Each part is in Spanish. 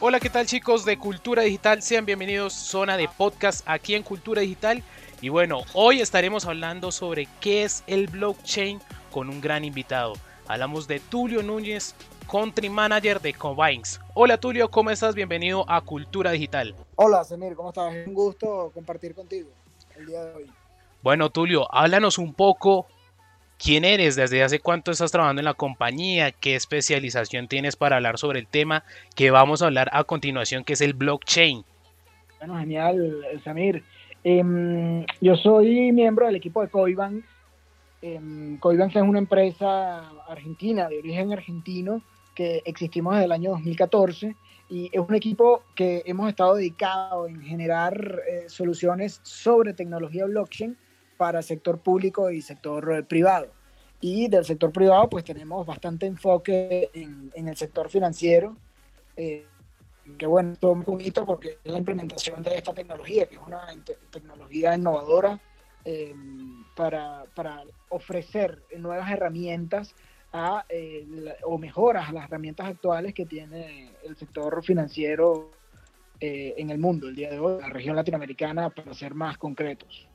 Hola, ¿qué tal chicos de Cultura Digital? Sean bienvenidos a Zona de Podcast aquí en Cultura Digital. Y bueno, hoy estaremos hablando sobre qué es el blockchain con un gran invitado. Hablamos de Tulio Núñez, Country Manager de Combines. Hola Tulio, ¿cómo estás? Bienvenido a Cultura Digital. Hola Semir, ¿cómo estás? Es un gusto compartir contigo el día de hoy. Bueno Tulio, háblanos un poco quién eres, desde hace cuánto estás trabajando en la compañía, qué especialización tienes para hablar sobre el tema que vamos a hablar a continuación, que es el blockchain. Bueno, genial, Samir. Em, yo soy miembro del equipo de Coibanks. Eh, Coibanks es una empresa argentina, de origen argentino, que existimos desde el año 2014 y es un equipo que hemos estado dedicado en generar eh, soluciones sobre tecnología blockchain para sector público y sector privado. Y del sector privado, pues tenemos bastante enfoque en, en el sector financiero, eh, que bueno, todo un poquito porque es la implementación de esta tecnología, que es una tecnología innovadora eh, para, para, ofrecer nuevas herramientas a, eh, o mejoras a las herramientas actuales que tiene el sector financiero eh, en el mundo el día de hoy, la región latinoamericana, para ser más concretos.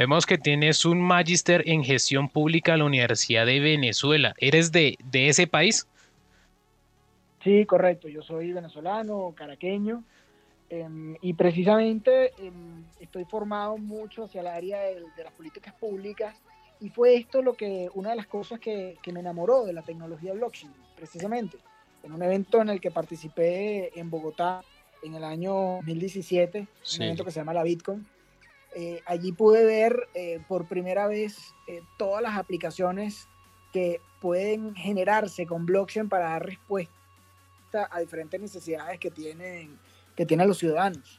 Vemos que tienes un magíster en gestión pública en la Universidad de Venezuela. ¿Eres de, de ese país? Sí, correcto. Yo soy venezolano, caraqueño, eh, y precisamente eh, estoy formado mucho hacia el área de, de, las políticas públicas. Y fue esto lo que, una de las cosas que, que, me enamoró de la tecnología blockchain, precisamente. En un evento en el que participé en Bogotá en el año 2017, sí. un evento que se llama la Bitcoin eh, allí pude ver eh, por primera vez eh, todas las aplicaciones que pueden generarse con blockchain para dar respuesta a diferentes necesidades que tienen, que tienen los ciudadanos.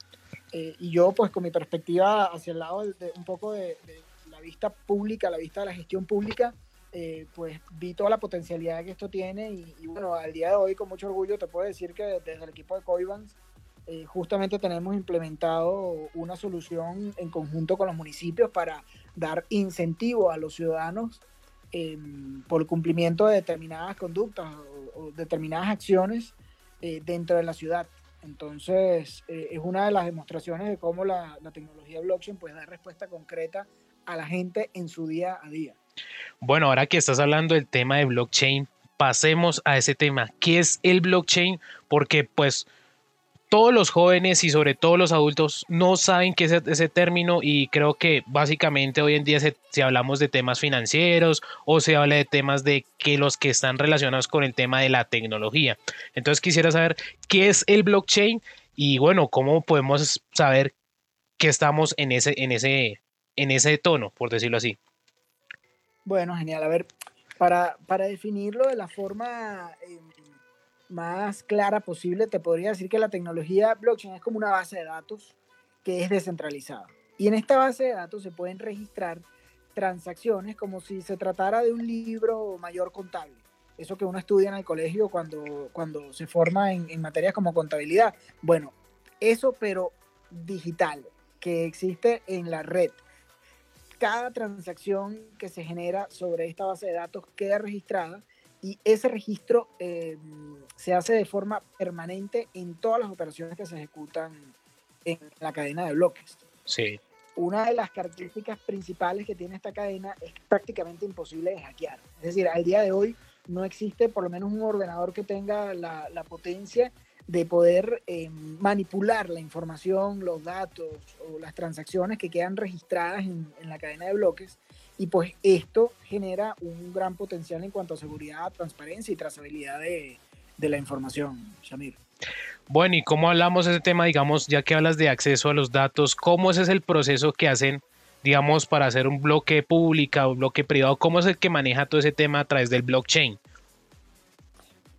y yo, pues con mi perspectiva hacia el lado de, un poco de, la vista pública, la vista de la gestión pública, pues vi toda la potencialidad que esto tiene y, y, bueno, al día de hoy con mucho orgullo te puedo decir que desde el equipo de Coibans eh, justamente tenemos implementado una solución en conjunto con los municipios para dar incentivo a los ciudadanos eh, por cumplimiento de determinadas conductas o, determinadas acciones eh, dentro de la ciudad. Entonces, eh, es una de las demostraciones de cómo la, la tecnología blockchain puede dar respuesta concreta a la gente en su día a día. Bueno, ahora que estás hablando del tema de blockchain, pasemos a ese tema. ¿Qué es el blockchain? Porque pues todos los jóvenes y sobre todo los adultos no saben qué es ese término y creo que básicamente hoy en día si hablamos de temas financieros o se habla de temas de que los que están relacionados con el tema de la tecnología. Entonces quisiera saber qué es el blockchain y bueno, cómo podemos saber que estamos en ese, en ese, en ese tono, por decirlo así. Bueno, genial. A ver, para, para definirlo de la forma... Eh, más clara posible, te podría decir que la tecnología blockchain es como una base de datos que es descentralizada. Y en esta base de datos se pueden registrar transacciones como si se tratara de un libro mayor contable. Eso que uno estudia en el colegio cuando, cuando se forma en, en materias como contabilidad. Bueno, eso pero digital, que existe en la red. Cada transacción que se genera sobre esta base de datos queda registrada y ese registro eh, se hace de forma permanente en todas las operaciones que se ejecutan en la cadena de bloques. Sí. Una de las características principales que tiene esta cadena es que prácticamente imposible de hackear. Es decir, al día de hoy no existe por lo menos un ordenador que tenga la, la potencia de poder eh, manipular la información, los datos o las transacciones que quedan registradas en, en la cadena de bloques y pues esto genera un gran potencial en cuanto a seguridad, transparencia y trazabilidad de, de la información, Shamir. Bueno, y cómo hablamos de ese tema, digamos, ya que hablas de acceso a los datos, ¿cómo ese es el proceso que hacen, digamos, para hacer un bloque público o un bloque privado? ¿Cómo es el que maneja todo ese tema a través del blockchain?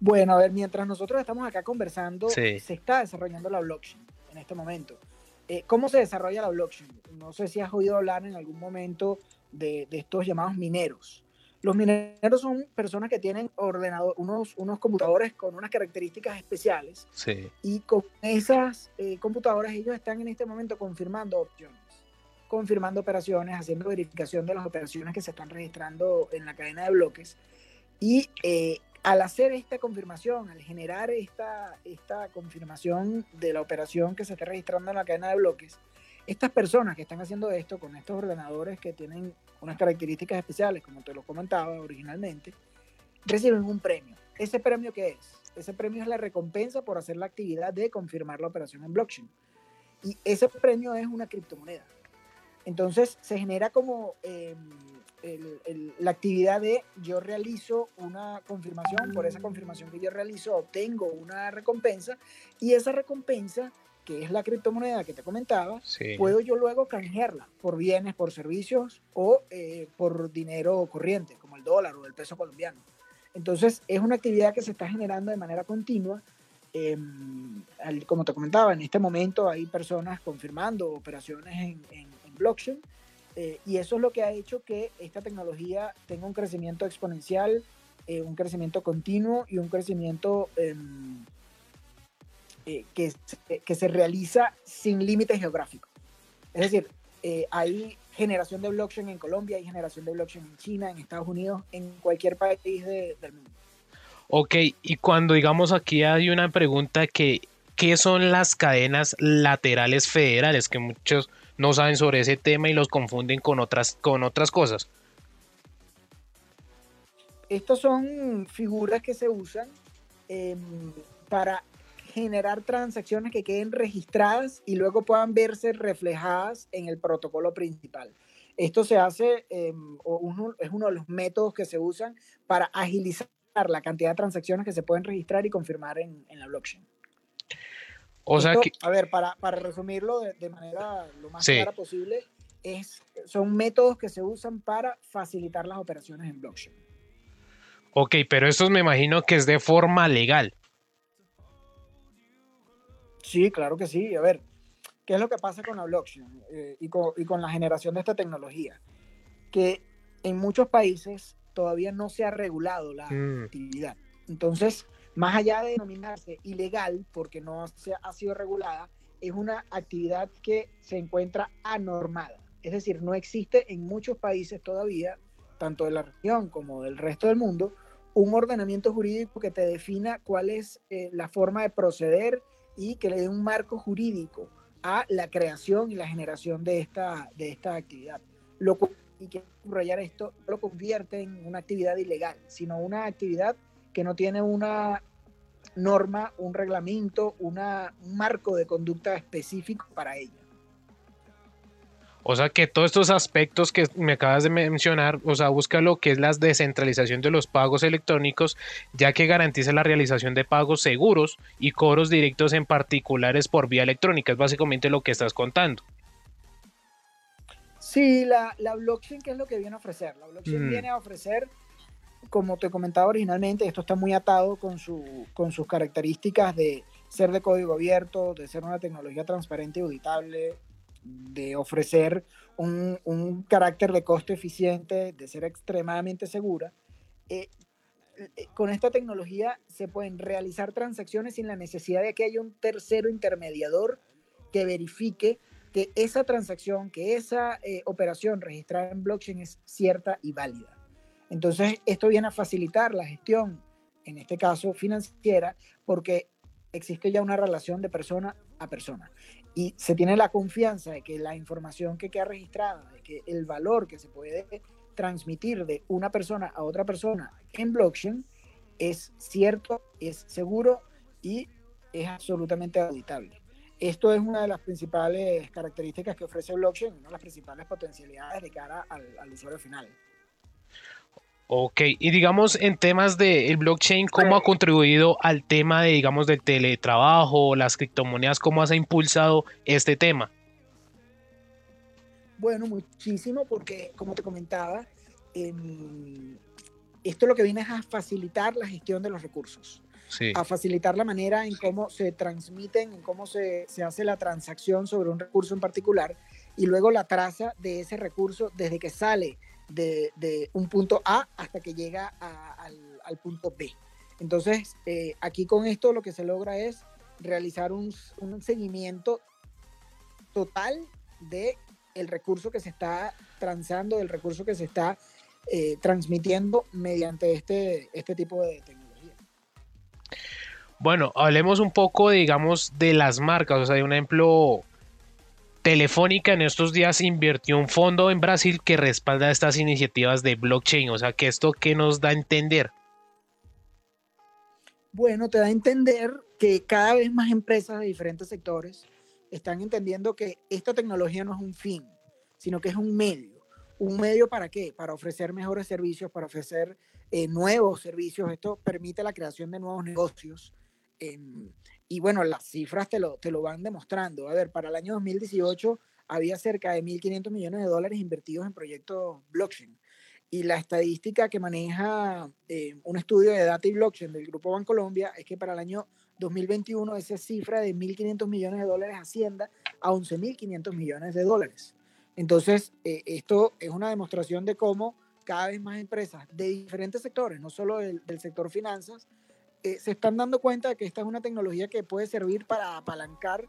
Bueno, a ver, mientras nosotros estamos acá conversando, sí. se está desarrollando la blockchain en este momento. Eh, ¿Cómo se desarrolla la blockchain? No sé si has oído hablar en algún momento de, de, estos llamados mineros. Los mineros son personas que tienen ordenador, unos, unos computadores con unas características especiales sí. y con esas eh, computadoras ellos están en este momento confirmando opciones, confirmando operaciones, haciendo verificación de las operaciones que se están registrando en la cadena de bloques y eh, al hacer esta confirmación, al generar esta, esta confirmación de la operación que se está registrando en la cadena de bloques, estas personas que están haciendo esto con estos ordenadores que tienen unas características especiales, como te lo comentaba originalmente, reciben un premio. ¿Ese premio qué es? Ese premio es la recompensa por hacer la actividad de confirmar la operación en blockchain. Y ese premio es una criptomoneda. Entonces se genera como em, la actividad de yo realizo una confirmación, por esa confirmación que yo realizo obtengo una recompensa y esa recompensa, que es la criptomoneda que te comentaba, puedo yo luego canjearla por bienes, por servicios o eh, por dinero corriente, como el dólar o el peso colombiano. Entonces es una actividad que se está generando de manera continua. Em, como te comentaba, en este momento hay personas confirmando operaciones en, en blockchain eh, y eso es lo que ha hecho que esta tecnología tenga un crecimiento exponencial, eh, un crecimiento continuo y un crecimiento em, eh, que, que, se realiza sin límites geográficos. Es decir, hay generación de blockchain en Colombia, hay generación de blockchain en China, en Estados Unidos, en cualquier país del mundo. Ok, y cuando digamos aquí hay una pregunta que, ¿qué son las cadenas laterales federales? Que muchos no saben sobre ese tema y los confunden con otras, con otras cosas. Estas son figuras que se usan em, para generar transacciones que queden registradas y luego puedan verse reflejadas en el protocolo principal. Esto se hace, em, es uno de los métodos que se usan para agilizar la cantidad de transacciones que se pueden registrar y confirmar en la blockchain. O sea que... A ver, para, para resumirlo de, manera lo más clara posible, es, son métodos que se usan para facilitar las operaciones en blockchain. Ok, pero esto me imagino que es de forma legal. Sí, claro que sí. A ver, ¿qué es lo que pasa con la blockchain eh, y, con, y, con, la generación de esta tecnología? Que en muchos países todavía no se ha regulado la mm. actividad. Entonces, más allá de denominarse ilegal, porque no se ha sido regulada, es una actividad que se encuentra anormada. Es decir, no existe en muchos países todavía, tanto de la región como del resto del mundo, un ordenamiento jurídico que te defina cuál es eh, la forma de proceder y que le dé un marco jurídico a la creación y la generación de esta, de esta actividad. Lo, y que subrayar esto lo convierte en una actividad ilegal, sino una actividad que no tiene una norma, un reglamento, una, un marco de conducta específico para ella. O sea que todos estos aspectos que me acabas de mencionar, o sea, busca lo que es la descentralización de los pagos electrónicos, ya que garantiza la realización de pagos seguros y cobros directos en particulares por vía electrónica. Es básicamente lo que estás contando. Sí, la, blockchain, ¿qué es lo que viene a ofrecer? La blockchain mm. viene a ofrecer como te comentaba originalmente, esto está muy atado con, su, con sus características de ser de código abierto, de ser una tecnología transparente y auditable, de ofrecer un, un carácter de costo eficiente, de ser extremadamente segura. Eh, eh, con esta tecnología se pueden realizar transacciones sin la necesidad de que haya un tercero intermediador que verifique que esa transacción, que esa eh, operación registrada en blockchain es cierta y válida. Entonces, esto viene a facilitar la gestión, en este caso financiera, porque existe ya una relación de persona a persona y se tiene la confianza de que la información que queda registrada, de que el valor que se puede transmitir de una persona a otra persona en blockchain es cierto, es seguro y es absolutamente auditable. Esto es una de las principales características que ofrece blockchain, una de las principales potencialidades de cara al usuario final. Ok, y digamos en temas del blockchain, ¿cómo ha contribuido al tema de, digamos, del teletrabajo, las criptomonedas, cómo ha impulsado este tema? Bueno, muchísimo, porque como te comentaba, em, esto lo que viene es a facilitar la gestión de los recursos, a facilitar la manera en cómo se transmiten, en cómo se, se hace la transacción sobre un recurso en particular y luego la traza de ese recurso desde que sale de, un punto A hasta que llega al, punto B. Entonces, eh, aquí con esto lo que se logra es realizar un, seguimiento total de el recurso que se está transando, del recurso que se está eh, transmitiendo mediante este, este tipo de tecnología. Bueno, hablemos un poco, digamos, de las marcas. O sea, de un ejemplo, Telefónica en estos días invirtió un fondo en Brasil que respalda estas iniciativas de blockchain. O sea, que esto qué nos da a entender. Bueno, te da a entender que cada vez más empresas de diferentes sectores están entendiendo que esta tecnología no es un fin, sino que es un medio. ¿Un medio para qué? Para ofrecer mejores servicios, para ofrecer eh, nuevos servicios. Esto permite la creación de nuevos negocios. Y bueno, las cifras te lo, te lo van demostrando. A ver, para el año 2018 había cerca de 1.500 millones de dólares invertidos en proyectos blockchain. Y la estadística que maneja eh, un estudio de data y blockchain del Grupo Bancolombia es que para el año 2021 esa cifra de 1.500 millones de dólares ascienda a 11.500 millones de dólares. Entonces, eh, esto es una demostración de cómo cada vez más empresas de diferentes sectores, no solo del, sector finanzas, eh, se están dando cuenta de que esta es una tecnología que puede servir para apalancar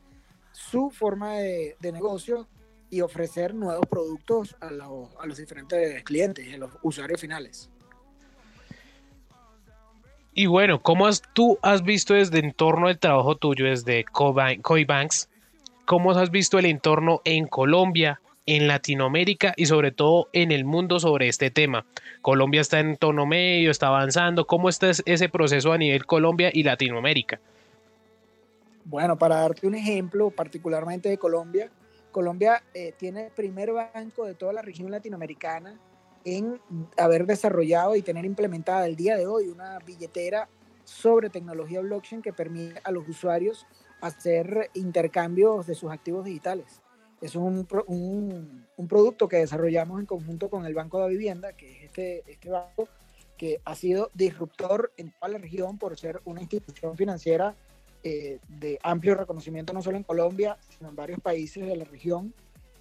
su forma de, negocio y ofrecer nuevos productos a los, a los diferentes clientes, a los usuarios finales. Y bueno, ¿cómo has, tú has visto desde el entorno del trabajo tuyo, desde Coibanks, cómo has visto el entorno en Colombia, en Latinoamérica y sobre todo en el mundo sobre este tema? Colombia está en tono medio, está avanzando. ¿Cómo está ese proceso a nivel Colombia y Latinoamérica? Bueno, para darte un ejemplo particularmente de Colombia, Colombia eh, tiene el primer banco de toda la región latinoamericana en haber desarrollado y tener implementada el día de hoy una billetera sobre tecnología blockchain que permite a los usuarios hacer intercambios de sus activos digitales. Es un, un, un producto que desarrollamos en conjunto con el Banco de Vivienda, que es este, este banco que ha sido disruptor en toda la región por ser una institución financiera eh, de amplio reconocimiento no solo en Colombia, sino en varios países de la región,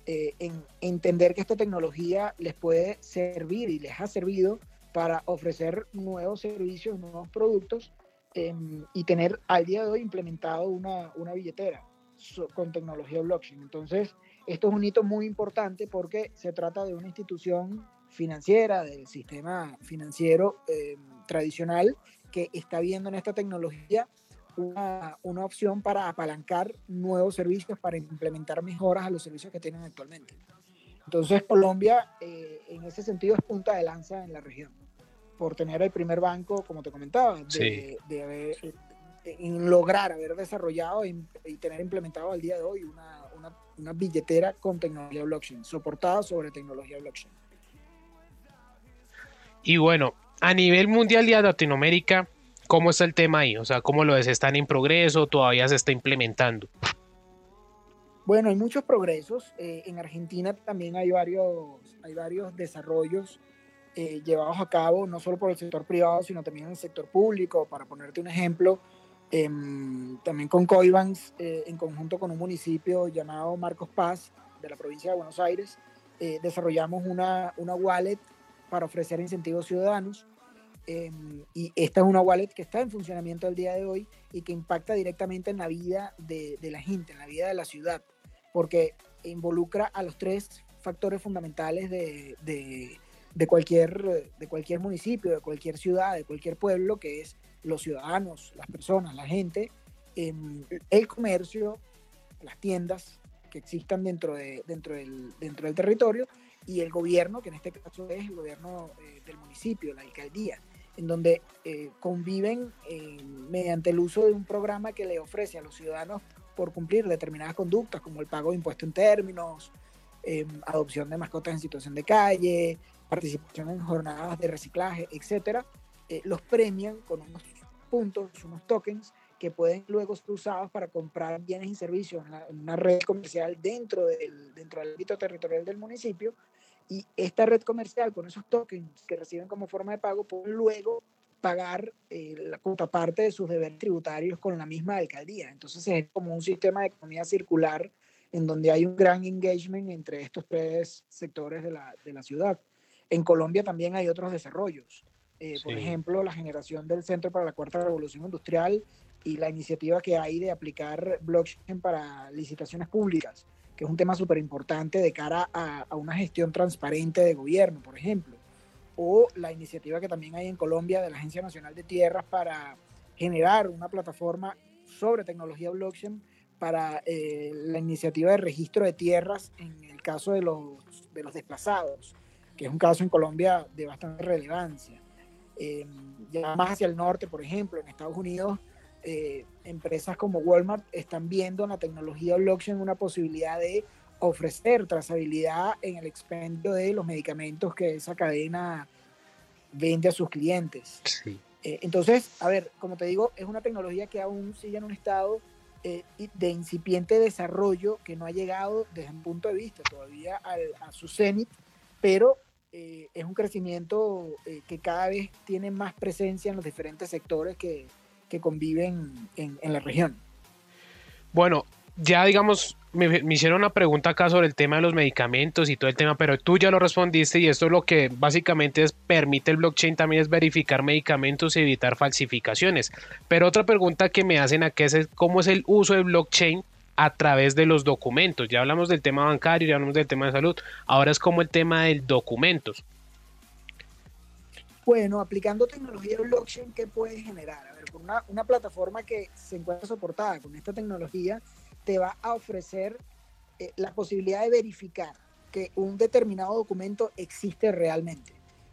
eh, en entender que esta tecnología les puede servir y les ha servido para ofrecer nuevos servicios, nuevos productos em, y tener al día de hoy implementado una, una billetera con tecnología blockchain. Entonces, esto es un hito muy importante porque se trata de una institución financiera, del sistema financiero em, tradicional, que está viendo en esta tecnología una, una, opción para apalancar nuevos servicios, para implementar mejoras a los servicios que tienen actualmente. Entonces Colombia eh, en ese sentido es punta de lanza en la región, por tener el primer banco, como te comentaba, de, de eh, en lograr haber desarrollado y, tener implementado al día de hoy una, una billetera con tecnología blockchain, soportada sobre tecnología blockchain. Y bueno, a nivel mundial y a Latinoamérica, ¿Cómo está el tema ahí? O sea, ¿cómo lo ves? ¿Están en progreso? ¿Todavía se está implementando? Bueno, hay muchos progresos. Eh, en Argentina también hay varios, hay varios desarrollos eh, llevados a cabo, no solo por el sector privado, sino también en el sector público. Para ponerte un ejemplo, em, también con Coibans, eh, en conjunto con un municipio llamado Marcos Paz, de la provincia de Buenos Aires, desarrollamos una, una wallet para ofrecer incentivos ciudadanos Em, y esta es una wallet que está en funcionamiento al día de hoy y que impacta directamente en la vida de, la gente, en la vida de la ciudad, porque involucra a los tres factores fundamentales de, de, cualquier, de cualquier municipio, de cualquier ciudad, de cualquier pueblo, que es los ciudadanos, las personas, la gente, em, el comercio, las tiendas que existan dentro, de, dentro, del, dentro del territorio y el gobierno, que en este caso es el gobierno eh, del municipio, la alcaldía en donde eh, conviven eh, mediante el uso de un programa que le ofrece a los ciudadanos por cumplir determinadas conductas, como el pago de impuestos en términos, em, adopción de mascotas en situación de calle, participación en jornadas de reciclaje, etcétera, eh, los premian con unos puntos, unos tokens que pueden luego ser usados para comprar bienes y servicios en, una red comercial dentro del, dentro del ámbito territorial del municipio y esta red comercial con esos tokens que reciben como forma de pago pueden luego pagar eh, la contraparte de sus deberes tributarios con la misma alcaldía. Entonces es como un sistema de economía circular en donde hay un gran engagement entre estos tres sectores de la, de la ciudad. En Colombia también hay otros desarrollos. Eh, por ejemplo, la generación del Centro para la Cuarta Revolución Industrial y la iniciativa que hay de aplicar blockchain para licitaciones públicas que es un tema súper importante de cara a, una gestión transparente de gobierno, por ejemplo. O la iniciativa que también hay en Colombia de la Agencia Nacional de Tierras para generar una plataforma sobre tecnología blockchain para eh, la iniciativa de registro de tierras en el caso de los, de los desplazados, que es un caso en Colombia de bastante relevancia. Eh, ya más hacia el norte, por ejemplo, en Estados Unidos, eh, empresas como Walmart están viendo en la tecnología blockchain una posibilidad de ofrecer trazabilidad en el expendio de los medicamentos que esa cadena vende a sus clientes. entonces, a ver, como te digo, es una tecnología que aún sigue en un estado eh, de incipiente desarrollo que no ha llegado desde un punto de vista todavía a su cenit, pero eh, es un crecimiento eh, que cada vez tiene más presencia en los diferentes sectores que, conviven en, la región. Bueno, ya digamos, me, hicieron una pregunta acá sobre el tema de los medicamentos y todo el tema, pero tú ya lo respondiste y esto es lo que básicamente es, permite el blockchain también es verificar medicamentos y evitar falsificaciones. Pero otra pregunta que me hacen aquí es cómo es el uso del blockchain a través de los documentos. Ya hablamos del tema bancario, ya hablamos del tema de salud, ahora es como el tema de documentos. Bueno, aplicando tecnología blockchain, ¿qué puede generar? A ver, una, una plataforma que se encuentra soportada con esta tecnología, te va a ofrecer eh, la posibilidad de verificar que un determinado documento existe realmente,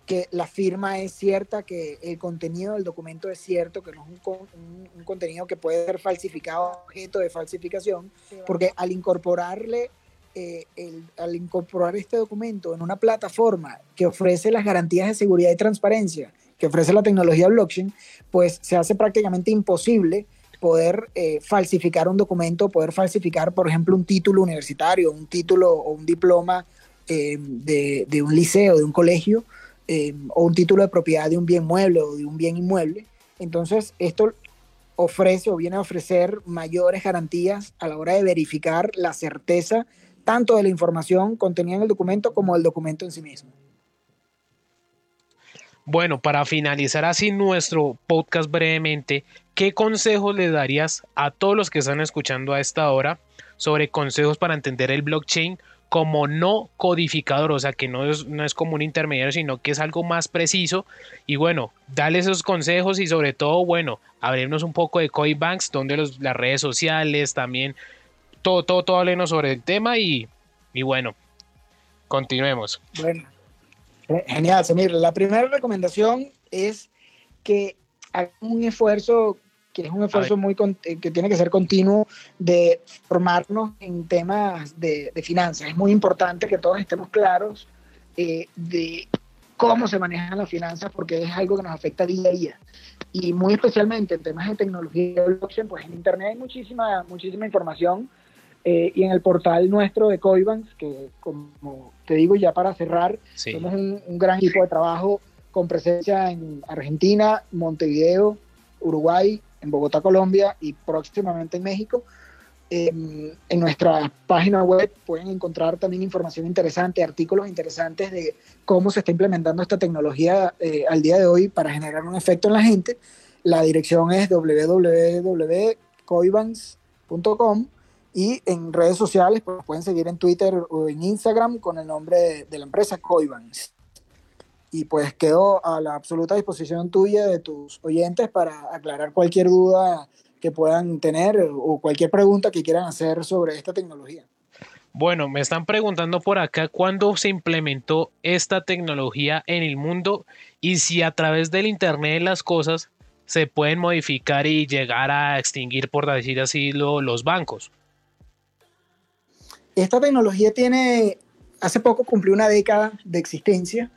que la firma es cierta, que el contenido del documento es cierto, que no es un, contenido que puede ser falsificado, objeto de falsificación, porque al incorporarle, eh, al incorporar este documento en una plataforma que ofrece las garantías de seguridad y transparencia que ofrece la tecnología blockchain, pues se hace prácticamente imposible poder eh, falsificar un documento, poder falsificar, por ejemplo, un título universitario, un título o un diploma eh, de, un liceo, de un colegio, eh, o un título de propiedad de un bien mueble o de un bien inmueble. Entonces, esto ofrece o viene a ofrecer mayores garantías a la hora de verificar la certeza tanto de la información contenida en el documento como del documento en sí mismo. Bueno, para finalizar así nuestro podcast brevemente, ¿qué consejos le darías a todos los que están escuchando a esta hora sobre consejos para entender el blockchain como no codificador, o sea, que no es, no es como un intermediario, sino que es algo más preciso. Y bueno, dale esos consejos y sobre todo, bueno, abrirnos un poco de Coinbanks, donde las redes sociales también, todo, todo, todo, háblenos sobre el tema y, y bueno, continuemos. Bueno, Genial, Samir. La primera recomendación es que hagan un esfuerzo que es un esfuerzo muy eh, que tiene que ser continuo de formarnos en temas de, finanzas. Es muy importante que todos estemos claros eh, de cómo se manejan las finanzas porque es algo que nos afecta día a día. Y muy especialmente en temas de tecnología de blockchain, pues en Internet hay muchísima, muchísima información eh, y en el portal nuestro de Coibans, que como te digo ya para cerrar, somos un, gran equipo de trabajo con presencia en Argentina, Montevideo, Uruguay, en Bogotá, Colombia y próximamente en México. en nuestra página web pueden encontrar también información interesante, artículos interesantes de cómo se está implementando esta tecnología eh, al día de hoy para generar un efecto en la gente. La dirección es www.coibans.com y en redes sociales, pues pueden seguir en Twitter o en Instagram con el nombre de, la empresa Coibans. Y pues quedo a la absoluta disposición tuya de tus oyentes para aclarar cualquier duda que puedan tener o cualquier pregunta que quieran hacer sobre esta tecnología. Bueno, me están preguntando por acá cuándo se implementó esta tecnología en el mundo y si a través del Internet de las Cosas se pueden modificar y llegar a extinguir, por decir así, los bancos. Esta tecnología tiene, hace poco cumplió una década de existencia,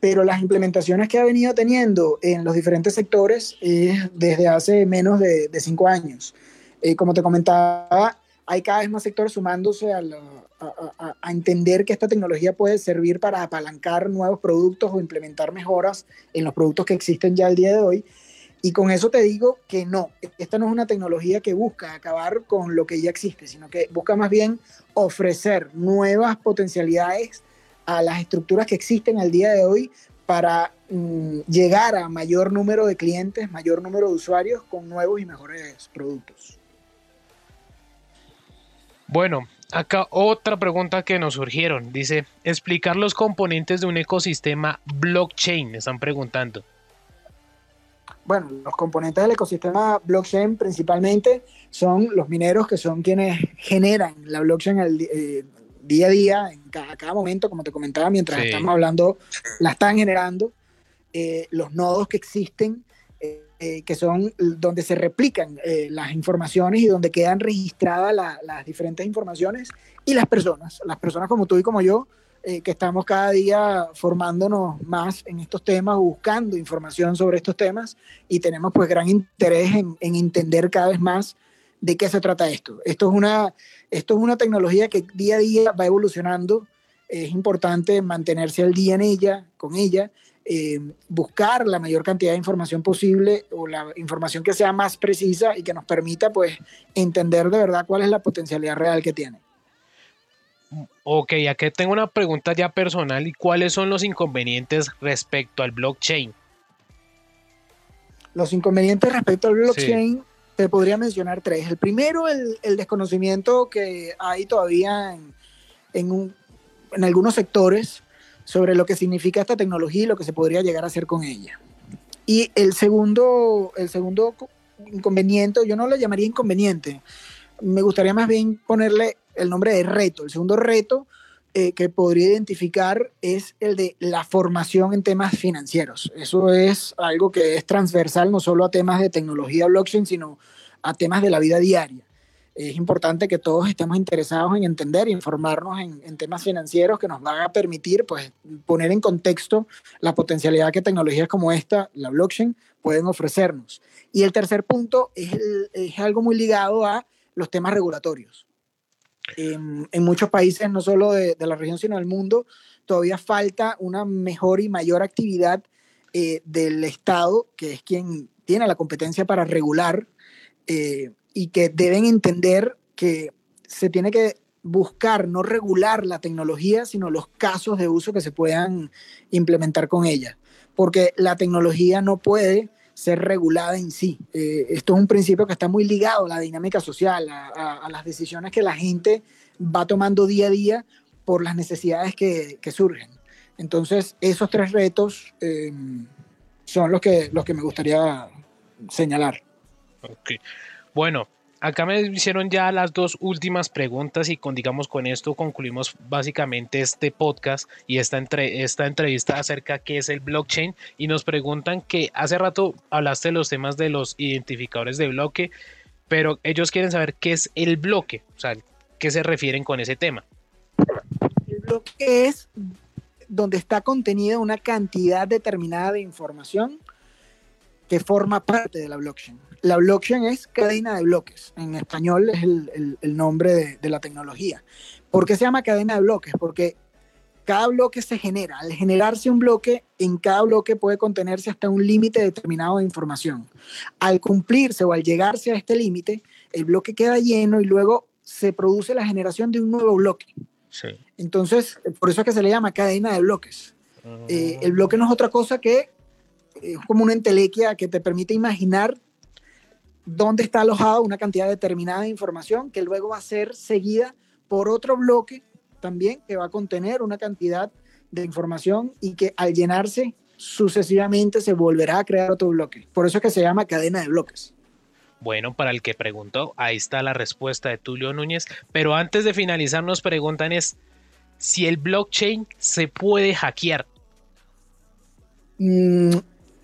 pero las implementaciones que ha venido teniendo en los diferentes sectores es desde hace menos de, cinco años. Eh, como te comentaba, hay cada vez más sectores sumándose a, a, entender que esta tecnología puede servir para apalancar nuevos productos o implementar mejoras en los productos que existen ya al día de hoy. Y con eso te digo que no, esta no es una tecnología que busca acabar con lo que ya existe, sino que busca más bien ofrecer nuevas potencialidades a las estructuras que existen al día de hoy para mm, llegar a mayor número de clientes, mayor número de usuarios con nuevos y mejores productos. Bueno, acá otra pregunta que nos surgieron. Dice, explicar los componentes de un ecosistema blockchain, me están preguntando. bueno, los componentes del ecosistema blockchain principalmente son los mineros que son quienes generan la blockchain al, eh, día a día, en cada, momento, como te comentaba, mientras estamos hablando, la están generando. Eh, los nodos que existen, eh, que son donde se replican las informaciones y donde quedan registradas las diferentes informaciones y las personas, las personas como tú y como yo, eh, que estamos cada día formándonos más en estos temas, buscando información sobre estos temas y tenemos pues gran interés en, entender cada vez más de qué se trata esto. Esto es, una, esto es una tecnología que día a día va evolucionando. Es importante mantenerse al día en ella, con ella, eh, buscar la mayor cantidad de información posible o la información que sea más precisa y que nos permita pues entender de verdad cuál es la potencialidad real que tiene. Ok, aquí tengo una pregunta ya personal. ¿Y cuáles son los inconvenientes respecto al blockchain? Los inconvenientes respecto al blockchain, te podría mencionar tres. El primero, el, desconocimiento que hay todavía en, en algunos sectores sobre lo que significa esta tecnología y lo que se podría llegar a hacer con ella. Y el segundo, el segundo inconveniente, yo no lo llamaría inconveniente, me gustaría más bien ponerle el nombre de reto. El segundo reto eh, que podría identificar es el de la formación en temas financieros. Eso es algo que es transversal no solo a temas de tecnología blockchain, sino a temas de la vida diaria. Es importante que todos estemos interesados en entender e informarnos en, temas financieros que nos van a permitir pues, poner en contexto la potencialidad que tecnologías como esta, la blockchain, pueden ofrecernos. Y el tercer punto es, es algo muy ligado a los temas regulatorios en, muchos países, no solo de, la región, sino del mundo, todavía falta una mejor y mayor actividad eh, del Estado, que es quien tiene la competencia para regular eh, y que deben entender que se tiene que buscar no regular la tecnología, sino los casos de uso que se puedan implementar con ella. Porque la tecnología no puede ser regulada en sí. Eh, esto es un principio que está muy ligado a la dinámica social, a, las decisiones que la gente va tomando día a día por las necesidades que, surgen. Entonces, esos tres retos eh, son los que, los que me gustaría señalar. Okay. Bueno, acá me hicieron ya las dos últimas preguntas y con, digamos, con esto concluimos básicamente este podcast y esta, entre, esta entrevista acerca de qué es el blockchain y nos preguntan que hace rato hablaste de los temas de los identificadores de bloque, pero ellos quieren saber qué es el bloque, o sea, qué se refieren con ese tema. El bloque es donde está contenida una cantidad determinada de información que forma parte de la blockchain la blockchain es cadena de bloques. En español es el, nombre de, la tecnología. ¿Por qué se llama cadena de bloques? Porque cada bloque se genera. Al generarse un bloque, en cada bloque puede contenerse hasta un límite determinado de información. Al cumplirse o al llegarse a este límite, el bloque queda lleno y luego se produce la generación de un nuevo bloque. Entonces, por eso es que se le llama cadena de bloques. Eh, el bloque no es otra cosa que es como una entelequia que te permite imaginar dónde está alojada una cantidad determinada de información que luego va a ser seguida por otro bloque también que va a contener una cantidad de información y que al llenarse sucesivamente se volverá a crear otro bloque. Por eso es que se llama cadena de bloques. Bueno, para el que preguntó, ahí está la respuesta de Tulio Núñez. Pero antes de finalizar, nos preguntan es si el blockchain se puede hackear. Mm,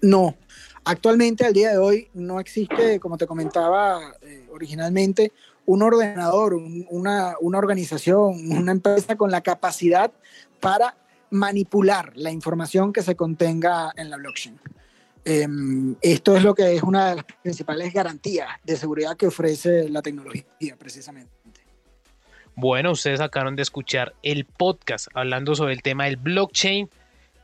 no, Actualmente, al día de hoy, no existe, como te comentaba eh, originalmente, un ordenador, una, organización, una empresa con la capacidad para manipular la información que se contenga en la blockchain. Em, esto es lo que es una de las principales garantías de seguridad que ofrece la tecnología, precisamente. Bueno, ustedes acabaron de escuchar el podcast hablando sobre el tema del blockchain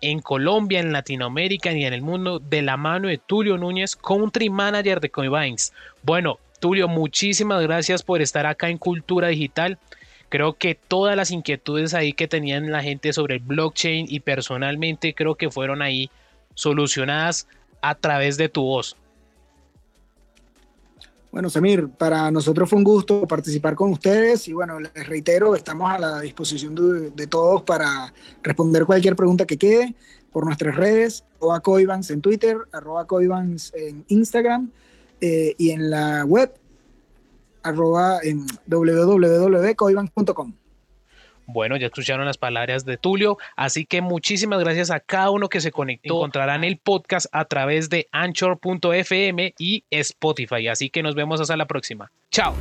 en Colombia, en Latinoamérica y en el mundo de la mano de Tulio Núñez, Country Manager de Coinbase. Bueno, Tulio, muchísimas gracias por estar acá en Cultura Digital. Creo que todas las inquietudes ahí que tenían la gente sobre el blockchain y personalmente creo que fueron ahí solucionadas a través de tu voz. Bueno, Samir, para nosotros fue un gusto participar con ustedes y bueno, les reitero, estamos a la disposición de, todos para responder cualquier pregunta que quede. por nuestras redes, arroba Coivans en Twitter, arroba Coivans en Instagram eh, y en la web arroba en www.coivans.com. Bueno, ya escucharon las palabras de Tulio, así que muchísimas gracias a cada uno que se conectó. Encontrarán el podcast a través de anchor.fm y Spotify, así que nos vemos hasta la próxima. Chao.